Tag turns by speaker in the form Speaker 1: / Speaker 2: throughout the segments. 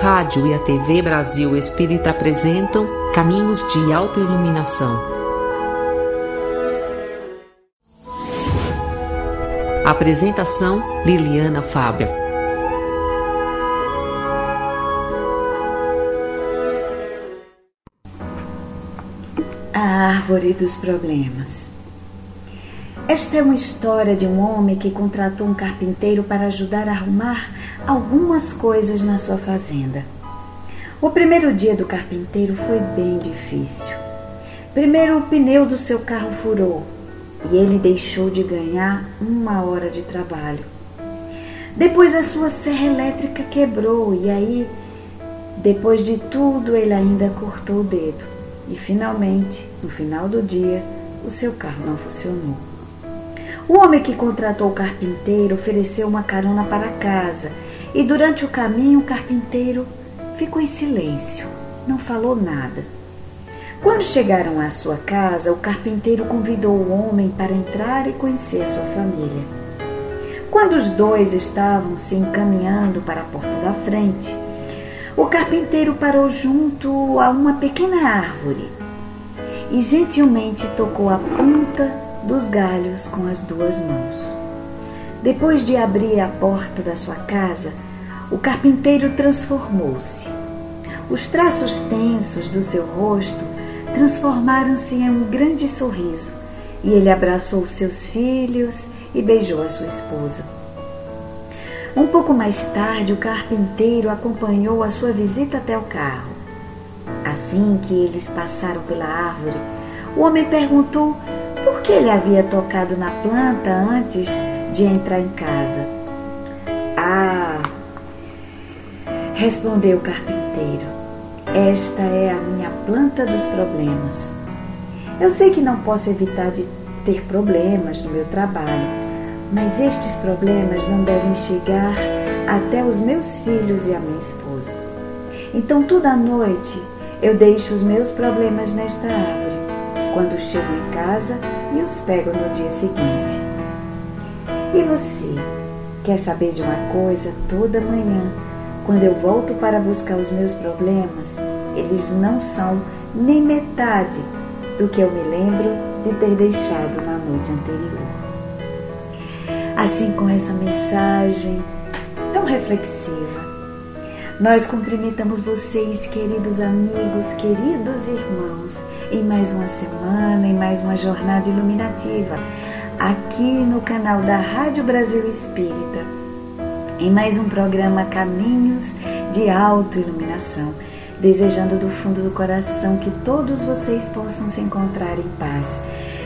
Speaker 1: rádio e a TV Brasil Espírita apresentam Caminhos de Autoiluminação. Apresentação Liliana Fábio.
Speaker 2: A Árvore dos Problemas. Esta é uma história de um homem que contratou um carpinteiro para ajudar a arrumar algumas coisas na sua fazenda. O primeiro dia do carpinteiro foi bem difícil. Primeiro, o pneu do seu carro furou e ele deixou de ganhar uma hora de trabalho. Depois, a sua serra elétrica quebrou e aí, depois de tudo, ele ainda cortou o dedo. E finalmente, no final do dia, o seu carro não funcionou. O homem que contratou o carpinteiro ofereceu uma carona para casa e durante o caminho o carpinteiro ficou em silêncio, não falou nada. Quando chegaram à sua casa, o carpinteiro convidou o homem para entrar e conhecer sua família. Quando os dois estavam se encaminhando para a porta da frente, o carpinteiro parou junto a uma pequena árvore e gentilmente tocou a ponta dos galhos com as duas mãos. Depois de abrir a porta da sua casa, o carpinteiro transformou-se. Os traços tensos do seu rosto transformaram-se em um grande sorriso e ele abraçou seus filhos e beijou a sua esposa. Um pouco mais tarde, o carpinteiro acompanhou a sua visita até o carro. Assim que eles passaram pela árvore, o homem perguntou por que ele havia tocado na planta antes de entrar em casa. Ah, respondeu o carpinteiro, esta é a minha planta dos problemas. Eu sei que não posso evitar de ter problemas no meu trabalho, mas estes problemas não devem chegar até os meus filhos e a minha esposa. Então, toda noite eu deixo os meus problemas nesta árvore. Quando chego em casa e os pego no dia seguinte. E você? Quer saber de uma coisa? Toda manhã, quando eu volto para buscar os meus problemas, eles não são nem metade do que eu me lembro de ter deixado na noite anterior. Assim, com essa mensagem tão reflexiva, nós cumprimentamos vocês, queridos amigos, queridos irmãos, em mais uma semana, em mais uma jornada iluminativa aqui no canal da Rádio Brasil Espírita, em mais um programa Caminhos de Autoiluminação, desejando do fundo do coração que todos vocês possam se encontrar em paz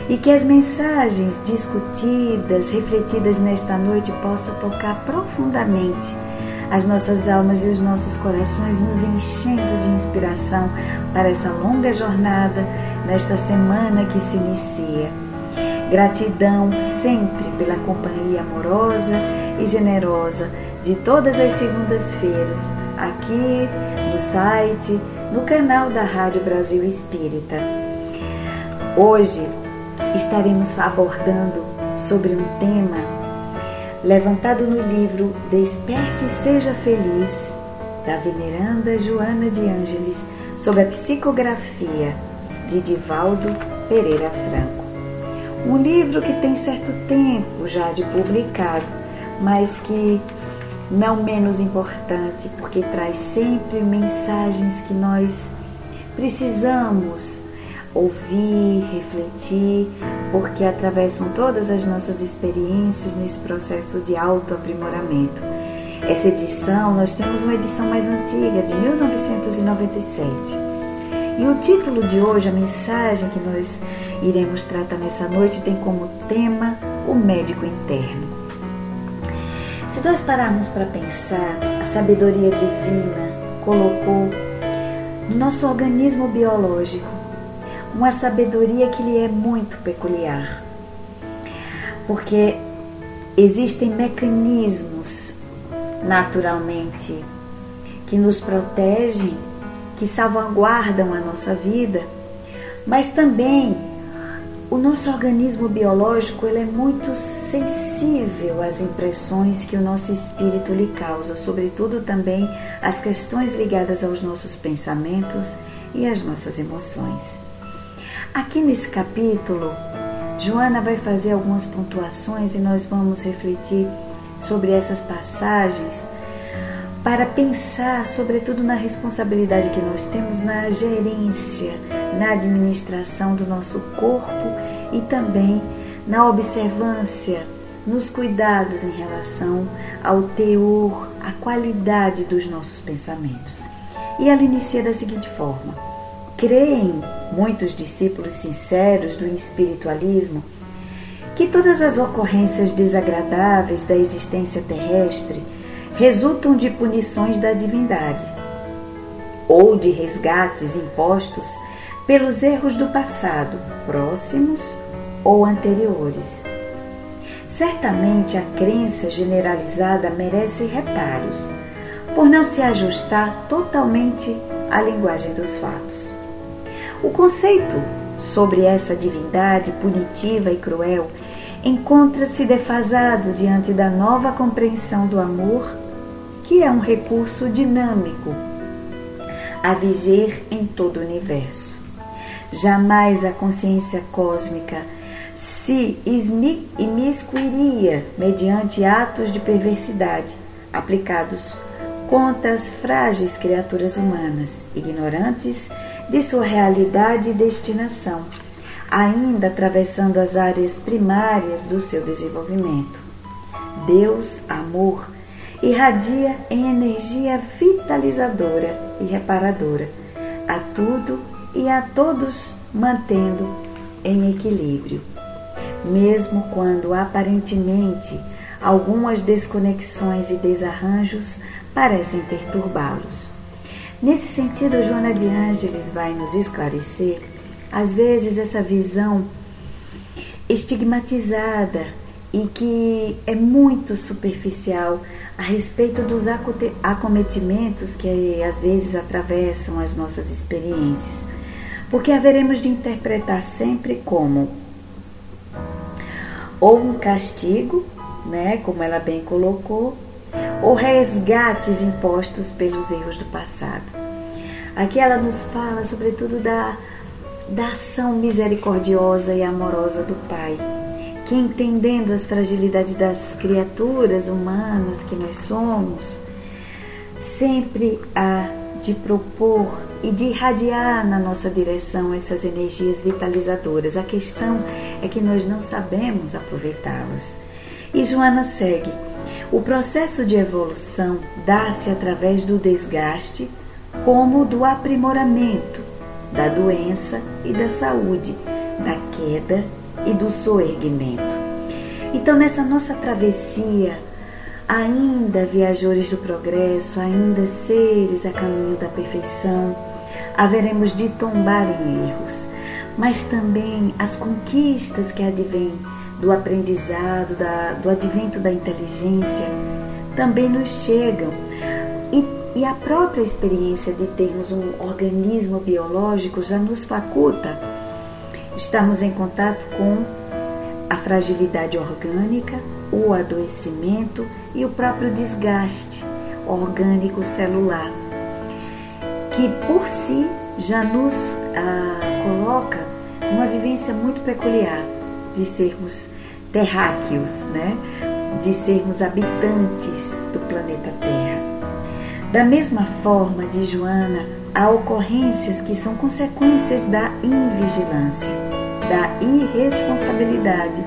Speaker 2: e que as mensagens discutidas, refletidas nesta noite possam tocar profundamente as nossas almas e os nossos corações, nos enchendo de inspiração para essa longa jornada nesta semana que se inicia Gratidão sempre pela companhia amorosa e generosa de todas as segundas-feiras, aqui no site, no canal da Rádio Brasil Espírita. Hoje estaremos abordando sobre um tema levantado no livro Desperte e Seja Feliz, da veneranda Joana de Ângeles, sob a psicografia de Divaldo Pereira Franco. Um livro que tem certo tempo já de publicado, mas que não menos importante, porque traz sempre mensagens que nós precisamos ouvir, refletir, porque atravessam todas as nossas experiências nesse processo de autoaprimoramento. Essa edição, nós temos uma edição mais antiga, de 1997. E o título de hoje, a mensagem que nós iremos tratar nessa noite tem como tema o médico interno. Se nós pararmos para pensar, a sabedoria divina colocou no nosso organismo biológico uma sabedoria que lhe é muito peculiar. Porque existem mecanismos naturalmente que nos protegem, que salvaguardam a nossa vida, mas também o nosso organismo biológico ele é muito sensível às impressões que o nosso espírito lhe causa, sobretudo também às questões ligadas aos nossos pensamentos e às nossas emoções. Aqui nesse capítulo, Joana vai fazer algumas pontuações e nós vamos refletir sobre essas passagens para pensar, sobretudo, na responsabilidade que nós temos na gerência, na administração do nosso corpo e também na observância, nos cuidados em relação ao teor, à qualidade dos nossos pensamentos. E ela inicia da seguinte forma: Creem muitos discípulos sinceros do espiritualismo que todas as ocorrências desagradáveis da existência terrestre resultam de punições da divindade ou de resgates impostos pelos erros do passado, próximos ou anteriores. Certamente a crença generalizada merece reparos, por não se ajustar totalmente à linguagem dos fatos. O conceito sobre essa divindade punitiva e cruel encontra-se defasado diante da nova compreensão do amor que é um recurso dinâmico a viger em todo o universo. Jamais a consciência cósmica se imiscuiria mediante atos de perversidade aplicados contra as frágeis criaturas humanas, ignorantes de sua realidade e destinação, ainda atravessando as áreas primárias do seu desenvolvimento. Deus, amor, irradia em energia vitalizadora e reparadora, a tudo e a todos mantendo em equilíbrio. Mesmo quando aparentemente algumas desconexões e desarranjos parecem perturbá-los. Nesse sentido, Joana de Ângeles vai nos esclarecer, às vezes, essa visão estigmatizada e que é muito superficial a respeito dos acometimentos que às vezes atravessam as nossas experiências, porque haveremos de interpretar sempre como ou um castigo, né, como ela bem colocou, ou resgates impostos pelos erros do passado. Aqui ela nos fala sobretudo da, da ação misericordiosa e amorosa do Pai que entendendo as fragilidades das criaturas humanas que nós somos, sempre há de propor e de irradiar na nossa direção essas energias vitalizadoras. A questão é que nós não sabemos aproveitá-las. E Joana segue: o processo de evolução dá-se através do desgaste, como do aprimoramento, da doença e da saúde, da queda e do soerguimento. Então, nessa nossa travessia, ainda viajores do progresso, ainda seres a caminho da perfeição, haveremos de tombar em erros, mas também as conquistas que advêm do aprendizado, da, do advento da inteligência, também nos chegam. E, e a própria experiência de termos um organismo biológico já nos faculta Estamos em contato com a fragilidade orgânica, o adoecimento e o próprio desgaste orgânico celular, que por si já nos ah, coloca numa vivência muito peculiar de sermos terráqueos, né? de sermos habitantes do planeta Terra. Da mesma forma, de Joana, há ocorrências que são consequências da invigilância, da irresponsabilidade,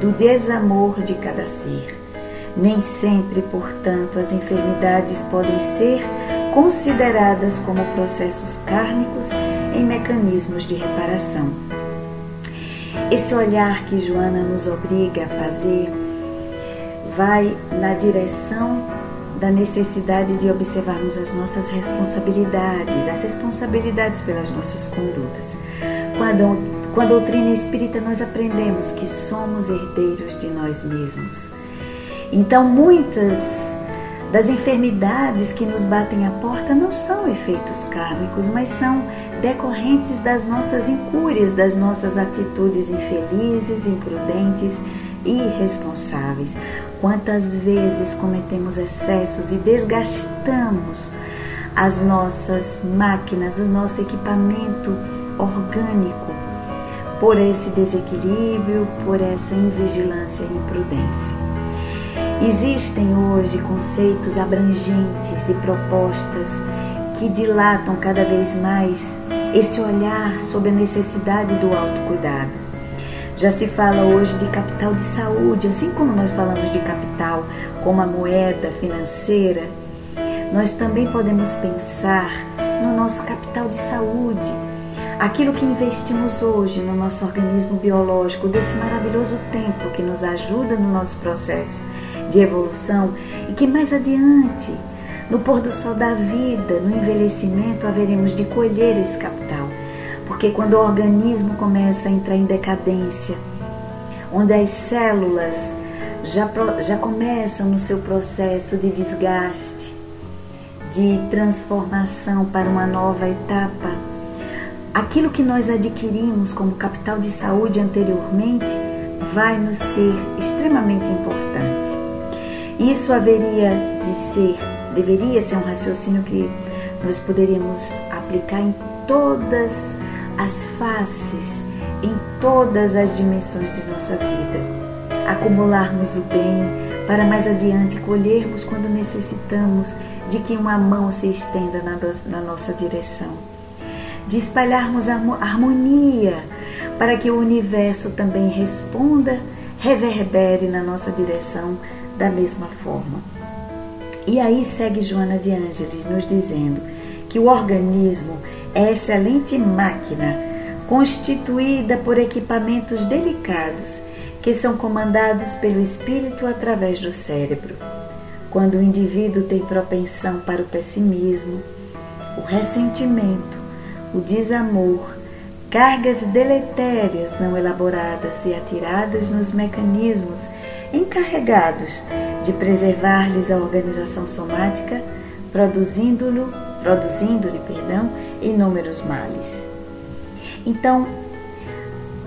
Speaker 2: do desamor de cada ser. Nem sempre, portanto, as enfermidades podem ser consideradas como processos kármicos em mecanismos de reparação. Esse olhar que Joana nos obriga a fazer vai na direção da necessidade de observarmos as nossas responsabilidades, as responsabilidades pelas nossas condutas. Com a, doutrina espírita, nós aprendemos que somos herdeiros de nós mesmos. Então, muitas das enfermidades que nos batem à porta não são efeitos kármicos, mas são decorrentes das nossas incúrias, das nossas atitudes infelizes, imprudentes e irresponsáveis. Quantas vezes cometemos excessos e desgastamos as nossas máquinas, o nosso equipamento orgânico por esse desequilíbrio, por essa invigilância e imprudência. Existem hoje conceitos abrangentes e propostas que dilatam cada vez mais esse olhar sobre a necessidade do autocuidado. Já se fala hoje de capital de saúde, assim como nós falamos de capital como a moeda financeira, nós também podemos pensar no nosso capital de saúde, aquilo que investimos hoje no nosso organismo biológico, desse maravilhoso tempo que nos ajuda no nosso processo de evolução e que mais adiante, no pôr do sol da vida, no envelhecimento, haveremos de colher esse capital. Porque quando o organismo começa a entrar em decadência, onde as células já, já começam no seu processo de desgaste, de transformação para uma nova etapa, aquilo que nós adquirimos como capital de saúde anteriormente vai nos ser extremamente importante. Isso haveria de ser, deveria ser um raciocínio que nós poderíamos aplicar em todas as faces, em todas as dimensões de nossa vida. Acumularmos o bem para mais adiante colhermos quando necessitamos de que uma mão se estenda na, na nossa direção. De espalharmos a harmonia para que o universo também responda, reverbere na nossa direção da mesma forma. E aí segue Joana de Ângeles nos dizendo que o organismo é excelente máquina constituída por equipamentos delicados que são comandados pelo espírito através do cérebro. Quando o indivíduo tem propensão para o pessimismo, o ressentimento, o desamor, cargas deletérias não elaboradas e atiradas nos mecanismos encarregados de preservar-lhes a organização somática, produzindo-lhe, produzindo-lhe, perdão, inúmeros males. Então,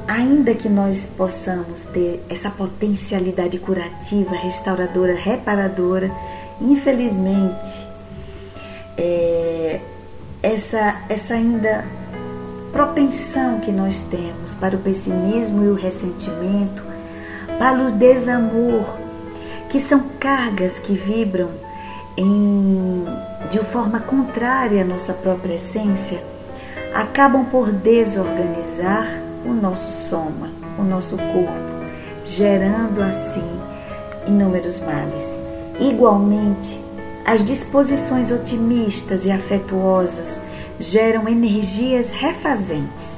Speaker 2: ainda que nós possamos ter essa potencialidade curativa, restauradora, reparadora, infelizmente, é, essa, essa ainda propensão que nós temos para o pessimismo e o ressentimento, para o desamor, que são cargas que vibram em, de forma contrária à nossa própria essência, acabam por desorganizar o nosso soma, o nosso corpo, gerando assim inúmeros males. Igualmente, as disposições otimistas e afetuosas geram energias refazentes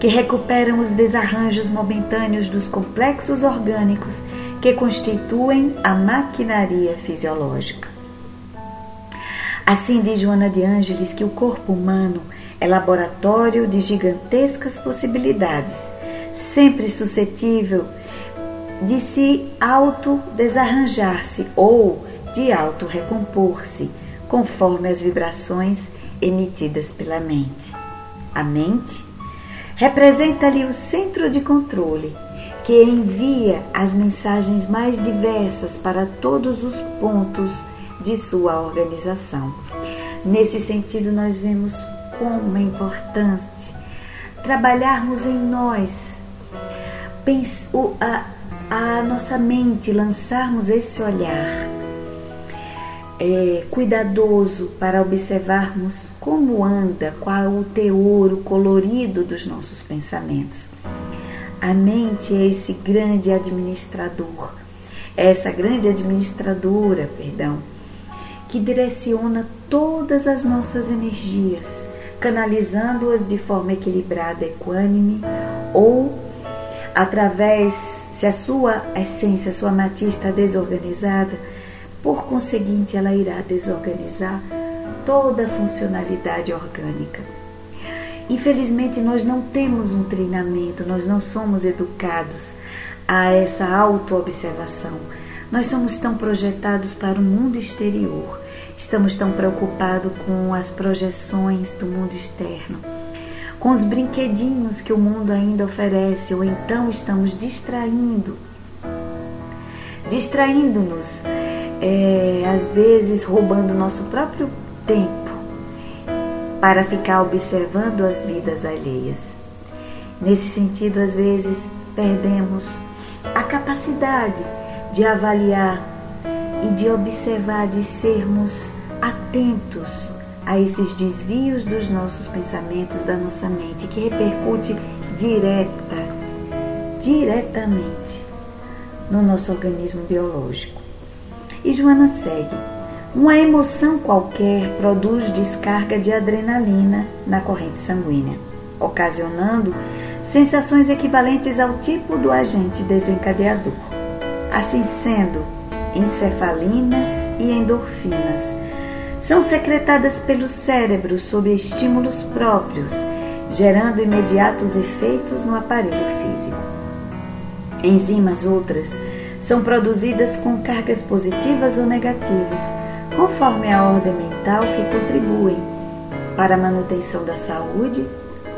Speaker 2: que recuperam os desarranjos momentâneos dos complexos orgânicos que constituem a maquinaria fisiológica. Assim diz Joana de Ângeles que o corpo humano é laboratório de gigantescas possibilidades, sempre suscetível de se auto-desarranjar-se ou de auto-recompor-se, conforme as vibrações emitidas pela mente. A mente representa-lhe o centro de controle que envia as mensagens mais diversas para todos os pontos de sua organização. Nesse sentido, nós vemos como é importante trabalharmos em nós a, nossa mente, lançarmos esse olhar é, cuidadoso para observarmos como anda, qual o teor, o colorido dos nossos pensamentos. A mente é esse grande administrador, é essa grande administradora, perdão, que direciona todas as nossas energias, canalizando-as de forma equilibrada, equânime, ou através, se a sua essência, a sua matriz está desorganizada, por conseguinte ela irá desorganizar toda a funcionalidade orgânica. Infelizmente, nós não temos um treinamento, nós não somos educados a essa autoobservação, Nós somos tão projetados para o mundo exterior, estamos tão preocupados com as projeções do mundo externo, com os brinquedinhos que o mundo ainda oferece, ou então estamos distraindo, distraindo-nos, é, às vezes roubando nosso próprio tempo para ficar observando as vidas alheias. Nesse sentido, às vezes, perdemos a capacidade de avaliar e de observar, de sermos atentos a esses desvios dos nossos pensamentos, da nossa mente, que repercute direta, diretamente no nosso organismo biológico. E Joana segue. Uma emoção qualquer produz descarga de adrenalina na corrente sanguínea, ocasionando sensações equivalentes ao tipo do agente desencadeador. Assim sendo, encefalinas e endorfinas são secretadas pelo cérebro sob estímulos próprios, gerando imediatos efeitos no aparelho físico. Enzimas outras são produzidas com cargas positivas ou negativas, conforme a ordem mental que contribuem para a manutenção da saúde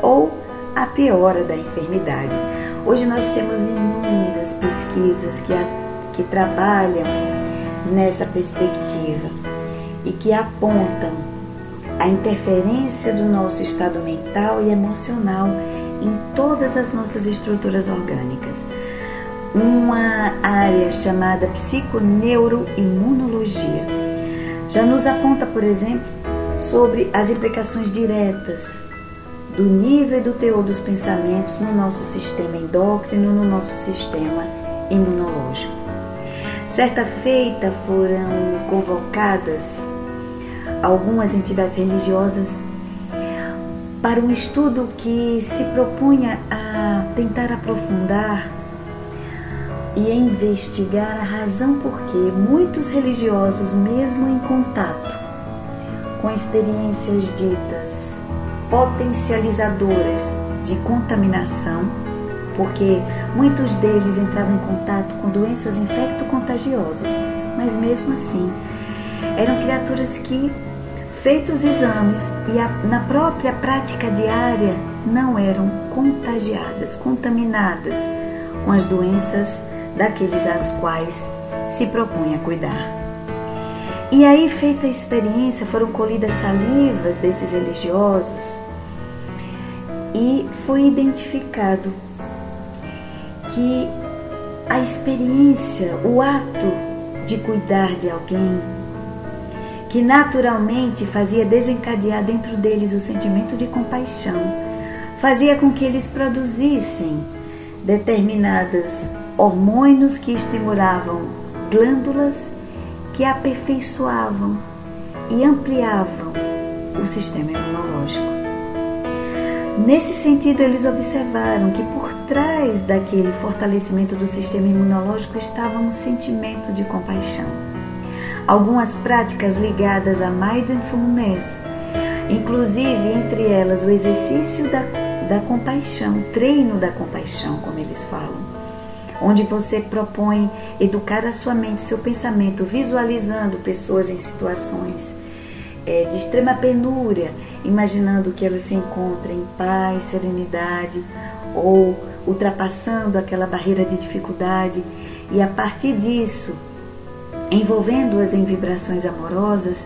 Speaker 2: ou a piora da enfermidade. Hoje nós temos inúmeras pesquisas que, a, que trabalham nessa perspectiva e que apontam a interferência do nosso estado mental e emocional em todas as nossas estruturas orgânicas. Uma área chamada psiconeuroimunologia já nos aponta, por exemplo, sobre as implicações diretas do nível e do teor dos pensamentos no nosso sistema endócrino, no nosso sistema imunológico. Certa feita foram convocadas algumas entidades religiosas para um estudo que se propunha a tentar aprofundar e investigar a razão por que muitos religiosos, mesmo em contato com experiências ditas potencializadoras de contaminação, porque muitos deles entravam em contato com doenças infecto-contagiosas, mas mesmo assim eram criaturas que, feitos exames e a, na própria prática diária, não eram contagiadas, contaminadas com as doenças daqueles às quais se propunha cuidar. E aí, feita a experiência, foram colhidas salivas desses religiosos e foi identificado que a experiência, o ato de cuidar de alguém, que naturalmente fazia desencadear dentro deles o sentimento de compaixão, fazia com que eles produzissem determinados hormônios que estimulavam glândulas que aperfeiçoavam e ampliavam o sistema imunológico. Nesse sentido, eles observaram que por trás daquele fortalecimento do sistema imunológico estava um sentimento de compaixão. Algumas práticas ligadas a mindfulness, inclusive entre elas o exercício da, da compaixão, treino da compaixão, como eles falam, onde você propõe educar a sua mente, seu pensamento, visualizando pessoas em situações é, de extrema penúria, imaginando que ela se encontra em paz, serenidade ou ultrapassando aquela barreira de dificuldade e a partir disso, envolvendo-as em vibrações amorosas,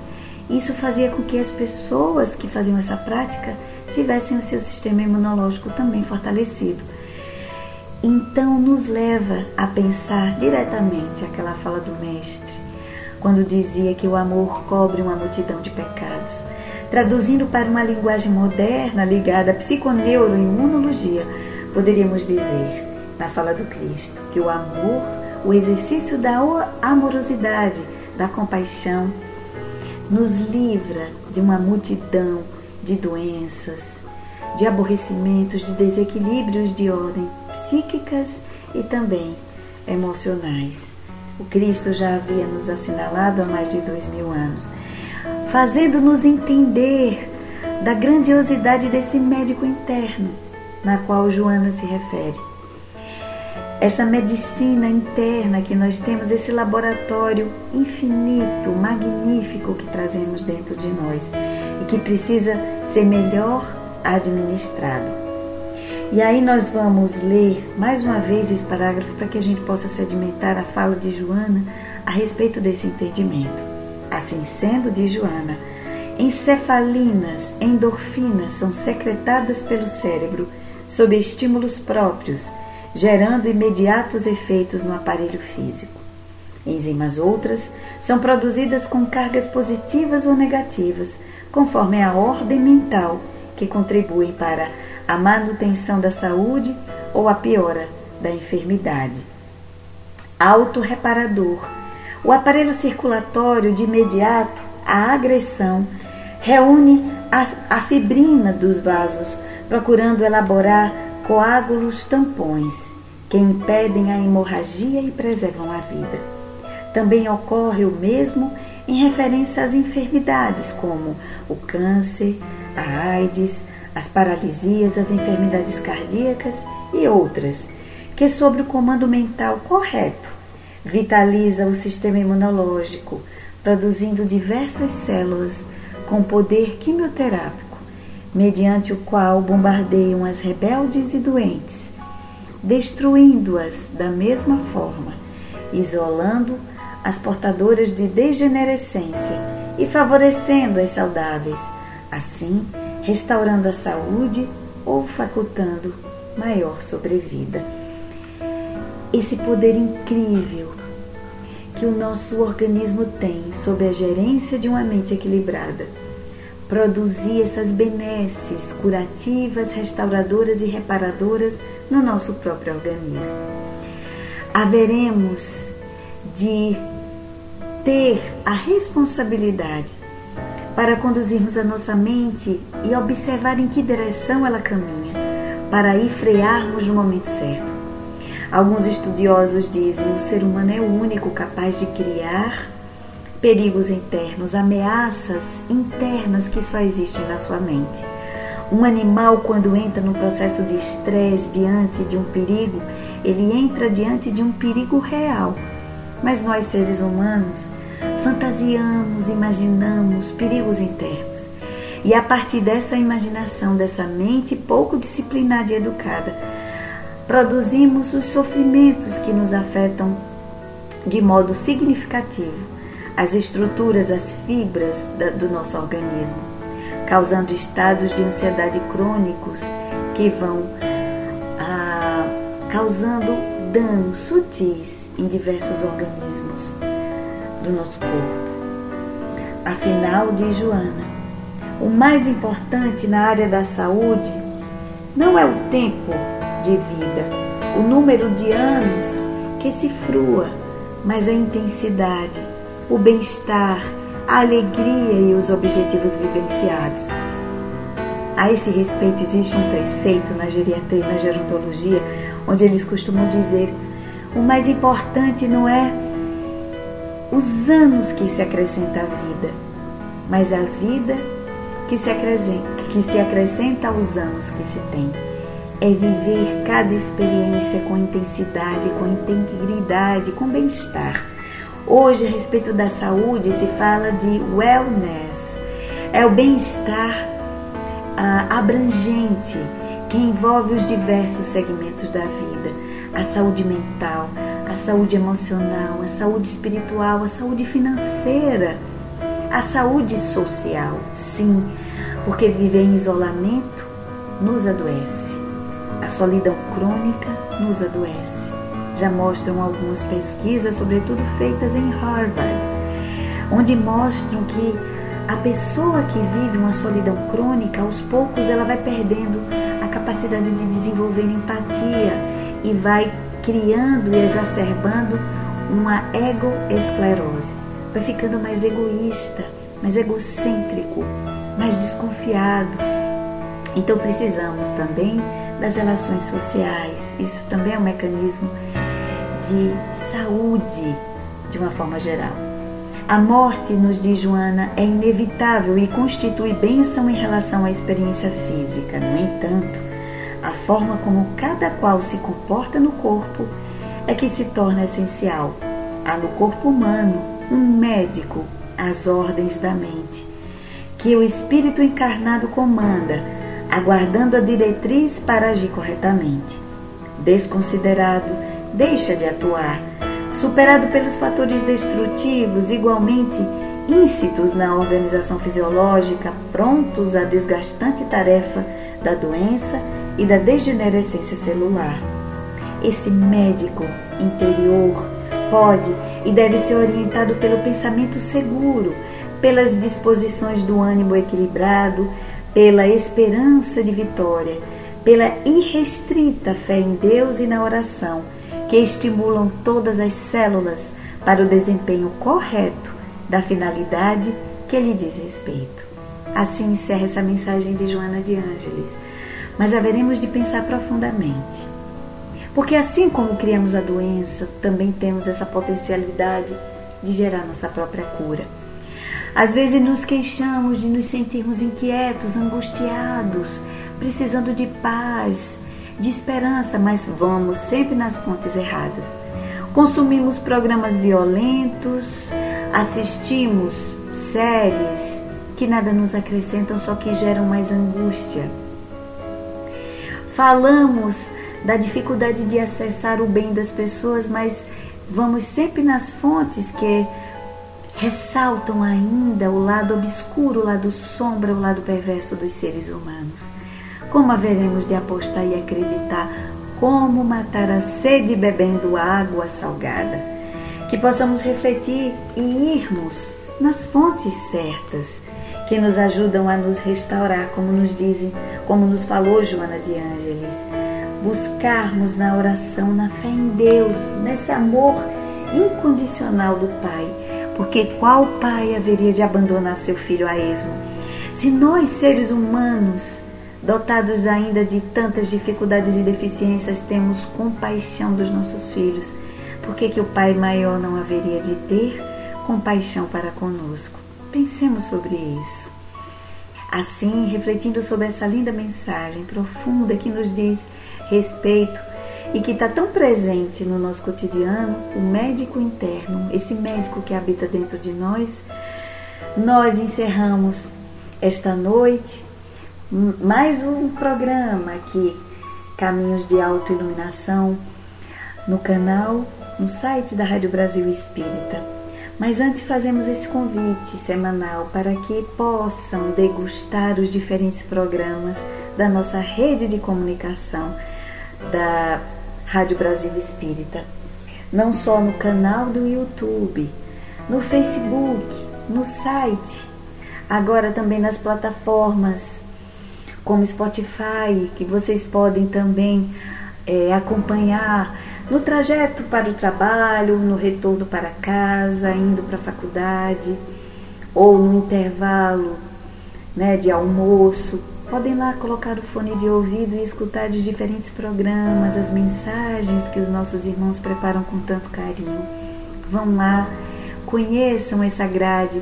Speaker 2: isso fazia com que as pessoas que faziam essa prática tivessem o seu sistema imunológico também fortalecido. Então, nos leva a pensar diretamente aquela fala do Mestre quando dizia que o amor cobre uma multidão de pecados. Traduzindo para uma linguagem moderna ligada à psiconeuroimunologia, poderíamos dizer, na fala do Cristo, que o amor, o exercício da amorosidade, da compaixão, nos livra de uma multidão de doenças, de aborrecimentos, de desequilíbrios de ordem psíquicas e também emocionais. O Cristo já havia nos assinalado há mais de dois mil anos, fazendo-nos entender da grandiosidade desse médico interno, na qual Joana se refere. essa medicina interna que nós temos, esse laboratório infinito, magnífico que trazemos dentro de nós e que precisa ser melhor administrado. E aí nós vamos ler mais uma vez esse parágrafo para que a gente possa sedimentar a fala de Joana a respeito desse entendimento. Assim sendo, diz Joana, encefalinas, endorfinas são secretadas pelo cérebro sob estímulos próprios, gerando imediatos efeitos no aparelho físico. Enzimas outras são produzidas com cargas positivas ou negativas, conforme a ordem mental que contribuem para a manutenção da saúde ou a piora da enfermidade. Autorreparador. O aparelho circulatório de imediato à agressão reúne a, a fibrina dos vasos, procurando elaborar coágulos tampões que impedem a hemorragia e preservam a vida. Também ocorre o mesmo em referência às enfermidades como o câncer, a AIDS, as paralisias, as enfermidades cardíacas e outras, que, sob o comando mental correto, vitaliza o sistema imunológico, produzindo diversas células com poder quimioterápico, mediante o qual bombardeiam as rebeldes e doentes, destruindo-as da mesma forma, isolando as portadoras de degenerescência e favorecendo as saudáveis. Assim, restaurando a saúde ou facultando maior sobrevida. Esse poder incrível que o nosso organismo tem sob a gerência de uma mente equilibrada, produzir essas benesses curativas, restauradoras e reparadoras no nosso próprio organismo. Haveremos de ter a responsabilidade para conduzirmos a nossa mente e observar em que direção ela caminha, para aí frearmos no momento certo. Alguns estudiosos dizem que o ser humano é o único capaz de criar perigos internos, ameaças internas que só existem na sua mente. Um animal, quando entra no processo de estresse diante de um perigo, ele entra diante de um perigo real. Mas nós, seres humanos, fantasiamos, imaginamos perigos internos. E a partir dessa imaginação, dessa mente pouco disciplinada e educada, produzimos os sofrimentos que nos afetam de modo significativo as estruturas, as fibras do nosso organismo, causando estados de ansiedade crônicos que vão ah, causando danos sutis em diversos organismos do nosso corpo. Afinal, diz Joana, o mais importante na área da saúde não é o tempo de vida, o número de anos que se frua, mas a intensidade, o bem-estar, a alegria e os objetivos vivenciados. A esse respeito, existe um preceito na geriatria e na gerontologia, onde eles costumam dizer: o mais importante não é os anos que se acrescenta à vida, mas a vida que se acrescenta, que se acrescenta aos anos que se tem. É viver cada experiência com intensidade, com integridade, com bem-estar. Hoje, a respeito da saúde, se fala de wellness. É o bem-estar ah, abrangente que envolve os diversos segmentos da vida, a saúde mental, a saúde emocional, a saúde espiritual, a saúde financeira, a saúde social. Sim, porque viver em isolamento nos adoece. A solidão crônica nos adoece. Já mostram algumas pesquisas, sobretudo feitas em Harvard, onde mostram que a pessoa que vive uma solidão crônica, aos poucos ela vai perdendo a capacidade de desenvolver empatia e vai criando e exacerbando uma egoesclerose. Vai ficando mais egoísta, mais egocêntrico, mais desconfiado. Então precisamos também das relações sociais. Isso também é um mecanismo de saúde de uma forma geral. A morte, nos diz Joana, é inevitável e constitui bênção em relação à experiência física. No entanto, a forma como cada qual se comporta no corpo é que se torna essencial. Há no corpo humano um médico às ordens da mente, que o espírito encarnado comanda, aguardando a diretriz para agir corretamente. Desconsiderado, deixa de atuar, superado pelos fatores destrutivos igualmente íncitos na organização fisiológica, prontos à desgastante tarefa da doença e da degenerescência celular. Esse médico interior pode e deve ser orientado pelo pensamento seguro, pelas disposições do ânimo equilibrado, pela esperança de vitória, pela irrestrita fé em Deus e na oração, que estimulam todas as células para o desempenho correto da finalidade que lhe diz respeito. Assim encerra essa mensagem de Joana de Ângeles. Mas haveremos de pensar profundamente. Porque assim como criamos a doença, também temos essa potencialidade de gerar nossa própria cura. Às vezes nos queixamos de nos sentirmos inquietos, angustiados, precisando de paz, de esperança, mas vamos sempre nas fontes erradas. Consumimos programas violentos, assistimos séries que nada nos acrescentam, só que geram mais angústia. Falamos da dificuldade de acessar o bem das pessoas, mas vamos sempre nas fontes que ressaltam ainda o lado obscuro, o lado sombra, o lado perverso dos seres humanos. Como haveremos de apostar e acreditar como matar a sede bebendo água salgada? Que possamos refletir e irmos nas fontes certas que nos ajudam a nos restaurar, como nos dizem, como nos falou Joana de Ângeles. Buscarmos na oração, na fé em Deus, nesse amor incondicional do Pai, porque qual pai haveria de abandonar seu filho a esmo? Se nós, seres humanos, dotados ainda de tantas dificuldades e deficiências, temos compaixão dos nossos filhos, por que, que o Pai maior não haveria de ter compaixão para conosco? Pensemos sobre isso. Assim, refletindo sobre essa linda mensagem profunda que nos diz respeito e que está tão presente no nosso cotidiano, o médico interno, esse médico que habita dentro de nós, nós encerramos esta noite mais um programa aqui, Caminhos de Autoiluminação, no canal, no site da Rádio Brasil Espírita. Mas antes fazemos esse convite semanal para que possam degustar os diferentes programas da nossa rede de comunicação da Rádio Brasil Espírita. Não só no canal do YouTube, no Facebook, no site, agora também nas plataformas como Spotify, que vocês podem também é, acompanhar no trajeto para o trabalho, no retorno para casa, indo para a faculdade, ou no intervalo né, de almoço, podem lá colocar o fone de ouvido e escutar os diferentes programas, as mensagens que os nossos irmãos preparam com tanto carinho. Vão lá, conheçam essa grade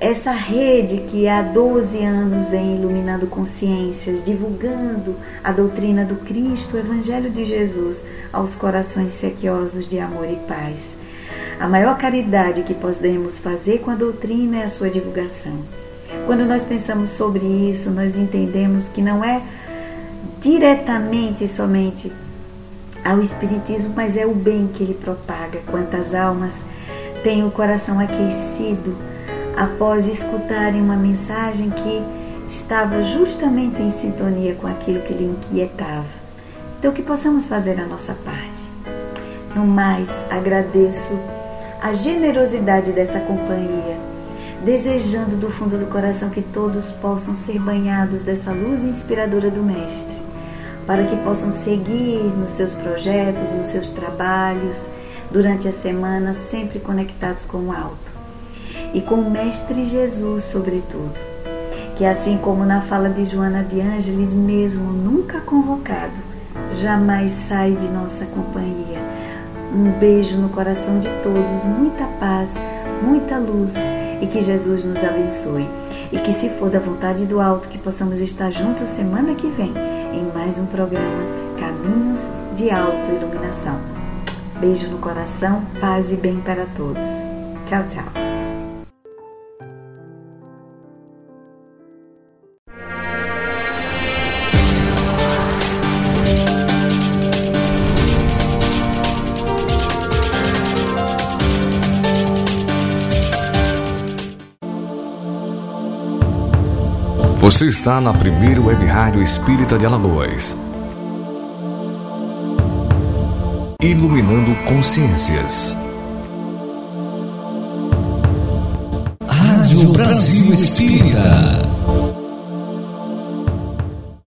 Speaker 2: essa rede que há 12 anos vem iluminando consciências, divulgando a doutrina do Cristo, o Evangelho de Jesus aos corações sequiosos de amor e paz. A maior caridade que podemos fazer com a doutrina é a sua divulgação. Quando nós pensamos sobre isso, nós entendemos que não é diretamente somente ao Espiritismo, mas é o bem que ele propaga. Quantas almas têm o coração aquecido após escutarem uma mensagem que estava justamente em sintonia com aquilo que lhe inquietava. Então, que possamos fazer a nossa parte. No mais, agradeço a generosidade dessa companhia, desejando do fundo do coração que todos possam ser banhados dessa luz inspiradora do Mestre, para que possam seguir nos seus projetos, nos seus trabalhos, durante a semana, sempre conectados com o alto e com o Mestre Jesus, sobretudo. Que assim como na fala de Joana de Ângeles, mesmo nunca convocado, jamais sai de nossa companhia. Um beijo no coração de todos, muita paz, muita luz e que Jesus nos abençoe. E que, se for da vontade do alto, que possamos estar juntos semana que vem em mais um programa Caminhos de Autoiluminação. Beijo no coração, paz e bem para todos. Tchau, tchau.
Speaker 3: Você está na primeira web rádio espírita de Alagoas. Iluminando consciências.
Speaker 4: Rádio Brasil Espírita.